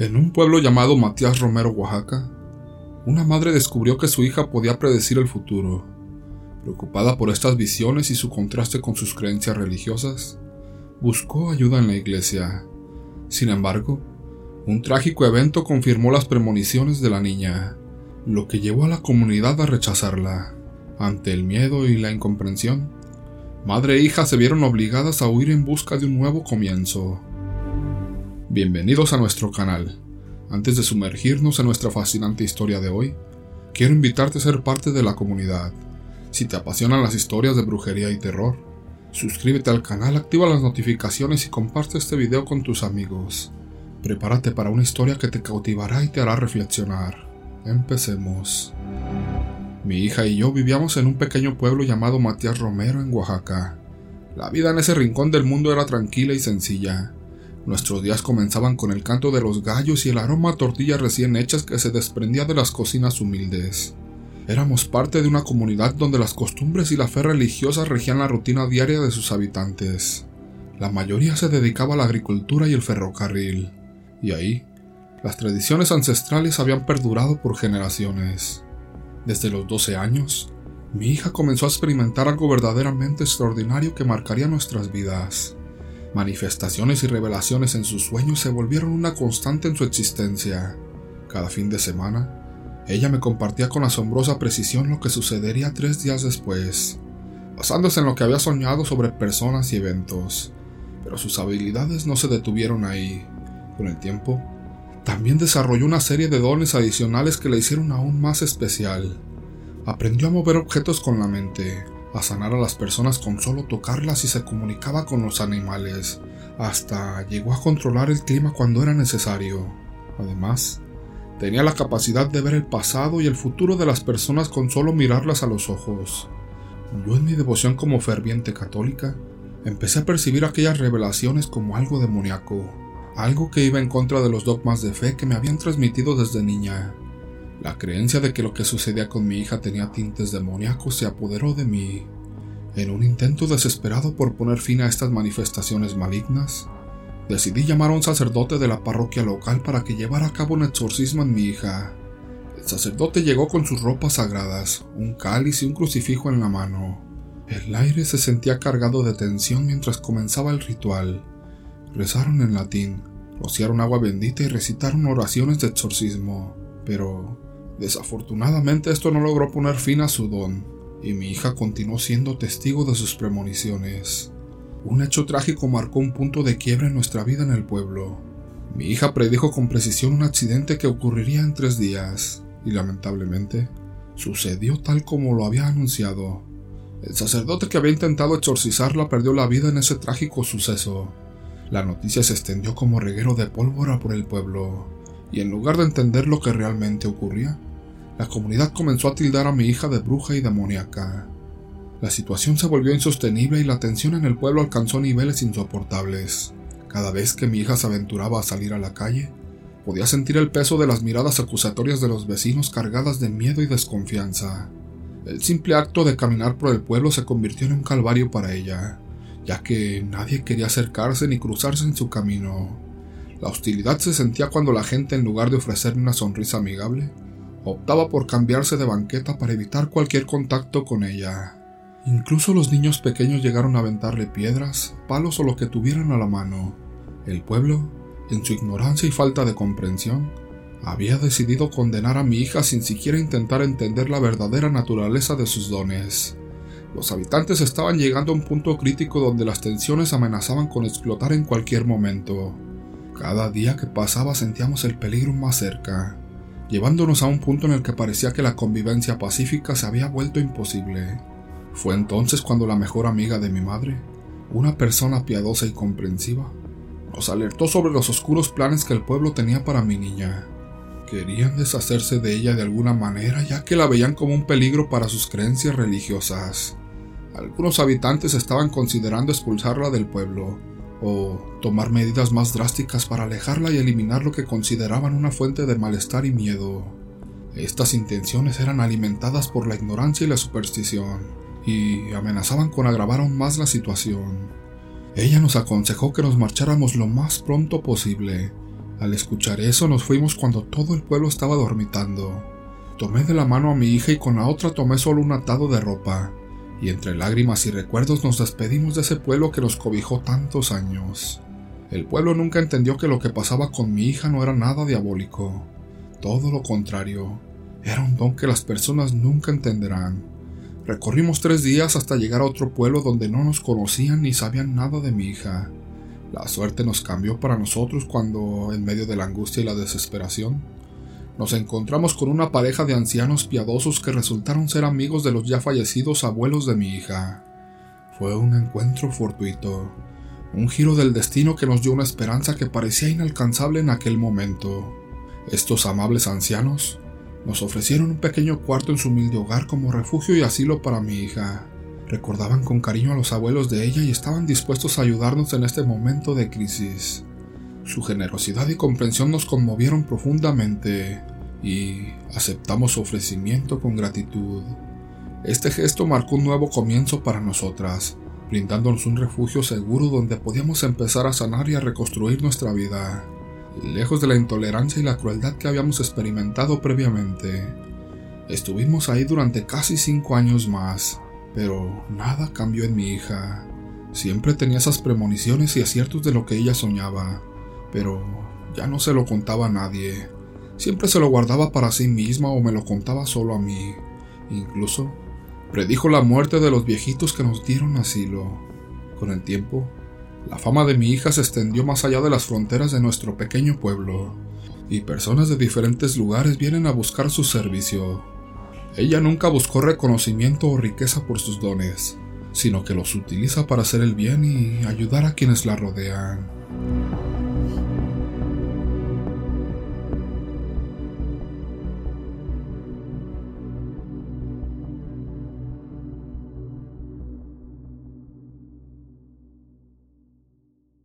En un pueblo llamado Matías Romero, Oaxaca, una madre descubrió que su hija podía predecir el futuro. Preocupada por estas visiones y su contraste con sus creencias religiosas, buscó ayuda en la iglesia. Sin embargo, un trágico evento confirmó las premoniciones de la niña, lo que llevó a la comunidad a rechazarla. Ante el miedo y la incomprensión, madre e hija se vieron obligadas a huir en busca de un nuevo comienzo. Bienvenidos a nuestro canal. Antes de sumergirnos en nuestra fascinante historia de hoy, quiero invitarte a ser parte de la comunidad. Si te apasionan las historias de brujería y terror, suscríbete al canal, activa las notificaciones y comparte este video con tus amigos. Prepárate para una historia que te cautivará y te hará reflexionar. Empecemos. Mi hija y yo vivíamos en un pequeño pueblo llamado Matías Romero en Oaxaca. La vida en ese rincón del mundo era tranquila y sencilla. Nuestros días comenzaban con el canto de los gallos y el aroma a tortillas recién hechas que se desprendía de las cocinas humildes. Éramos parte de una comunidad donde las costumbres y la fe religiosa regían la rutina diaria de sus habitantes. La mayoría se dedicaba a la agricultura y el ferrocarril, y ahí, las tradiciones ancestrales habían perdurado por generaciones. Desde los 12 años, mi hija comenzó a experimentar algo verdaderamente extraordinario que marcaría nuestras vidas. Manifestaciones y revelaciones en sus sueños se volvieron una constante en su existencia. Cada fin de semana, ella me compartía con asombrosa precisión lo que sucedería tres días después, basándose en lo que había soñado sobre personas y eventos. Pero sus habilidades no se detuvieron ahí. Con el tiempo, también desarrolló una serie de dones adicionales que la hicieron aún más especial. Aprendió a mover objetos con la mente, a sanar a las personas con solo tocarlas y se comunicaba con los animales. Hasta llegó a controlar el clima cuando era necesario. Además, tenía la capacidad de ver el pasado y el futuro de las personas con solo mirarlas a los ojos. Yo en mi devoción como ferviente católica, empecé a percibir aquellas revelaciones como algo demoníaco, algo que iba en contra de los dogmas de fe que me habían transmitido desde niña. La creencia de que lo que sucedía con mi hija tenía tintes demoníacos se apoderó de mí. En un intento desesperado por poner fin a estas manifestaciones malignas, decidí llamar a un sacerdote de la parroquia local para que llevara a cabo un exorcismo en mi hija. El sacerdote llegó con sus ropas sagradas, un cáliz y un crucifijo en la mano. El aire se sentía cargado de tensión mientras comenzaba el ritual. Rezaron en latín, rociaron agua bendita y recitaron oraciones de exorcismo, pero Desafortunadamente esto no logró poner fin a su don, y mi hija continuó siendo testigo de sus premoniciones. Un hecho trágico marcó un punto de quiebra en nuestra vida en el pueblo. Mi hija predijo con precisión un accidente que ocurriría en tres días, y lamentablemente, sucedió tal como lo había anunciado. El sacerdote que había intentado exorcizarla perdió la vida en ese trágico suceso. La noticia se extendió como reguero de pólvora por el pueblo, y en lugar de entender lo que realmente ocurría, la comunidad comenzó a tildar a mi hija de bruja y demoníaca. La situación se volvió insostenible y la tensión en el pueblo alcanzó niveles insoportables. Cada vez que mi hija se aventuraba a salir a la calle, podía sentir el peso de las miradas acusatorias de los vecinos cargadas de miedo y desconfianza. El simple acto de caminar por el pueblo se convirtió en un calvario para ella, ya que nadie quería acercarse ni cruzarse en su camino. La hostilidad se sentía cuando la gente, en lugar de ofrecerme una sonrisa amigable, optaba por cambiarse de banqueta para evitar cualquier contacto con ella. Incluso los niños pequeños llegaron a aventarle piedras, palos o lo que tuvieran a la mano. El pueblo, en su ignorancia y falta de comprensión, había decidido condenar a mi hija sin siquiera intentar entender la verdadera naturaleza de sus dones. Los habitantes estaban llegando a un punto crítico donde las tensiones amenazaban con explotar en cualquier momento. Cada día que pasaba sentíamos el peligro más cerca llevándonos a un punto en el que parecía que la convivencia pacífica se había vuelto imposible. Fue entonces cuando la mejor amiga de mi madre, una persona piadosa y comprensiva, nos alertó sobre los oscuros planes que el pueblo tenía para mi niña. Querían deshacerse de ella de alguna manera ya que la veían como un peligro para sus creencias religiosas. Algunos habitantes estaban considerando expulsarla del pueblo, o tomar medidas más drásticas para alejarla y eliminar lo que consideraban una fuente de malestar y miedo. Estas intenciones eran alimentadas por la ignorancia y la superstición, y amenazaban con agravar aún más la situación. Ella nos aconsejó que nos marcháramos lo más pronto posible, Al escuchar eso nos fuimos cuando todo el pueblo estaba dormitando. Tomé de la mano a mi hija y con la otra tomé solo un atado de ropa, y entre lágrimas y recuerdos nos despedimos de ese pueblo que nos cobijó tantos años. El pueblo nunca entendió que lo que pasaba con mi hija no era nada diabólico. Todo lo contrario, era un don que las personas nunca entenderán. Recorrimos tres días hasta llegar a otro pueblo donde no nos conocían ni sabían nada de mi hija. La suerte nos cambió para nosotros cuando, en medio de la angustia y la desesperación, nos encontramos con una pareja de ancianos piadosos que resultaron ser amigos de los ya fallecidos abuelos de mi hija. Fue un encuentro fortuito, un giro del destino que nos dio una esperanza que parecía inalcanzable en aquel momento. Estos amables ancianos nos ofrecieron un pequeño cuarto en su humilde hogar como refugio y asilo para mi hija. Recordaban con cariño a los abuelos de ella y estaban dispuestos a ayudarnos en este momento de crisis. Su generosidad y comprensión nos conmovieron profundamente y aceptamos su ofrecimiento con gratitud. Este gesto marcó un nuevo comienzo para nosotras, brindándonos un refugio seguro donde podíamos empezar a sanar y a reconstruir nuestra vida, lejos de la intolerancia y la crueldad que habíamos experimentado previamente. Estuvimos ahí durante casi cinco años más, pero nada cambió en mi hija. Siempre tenía esas premoniciones y aciertos de lo que ella soñaba, pero ya no se lo contaba a nadie. Siempre se lo guardaba para sí misma o me lo contaba solo a mí. Incluso predijo la muerte de los viejitos que nos dieron asilo. Con el tiempo, la fama de mi hija se extendió más allá de las fronteras de nuestro pequeño pueblo, y personas de diferentes lugares vienen a buscar su servicio. Ella nunca buscó reconocimiento o riqueza por sus dones, sino que los utiliza para hacer el bien y ayudar a quienes la rodean.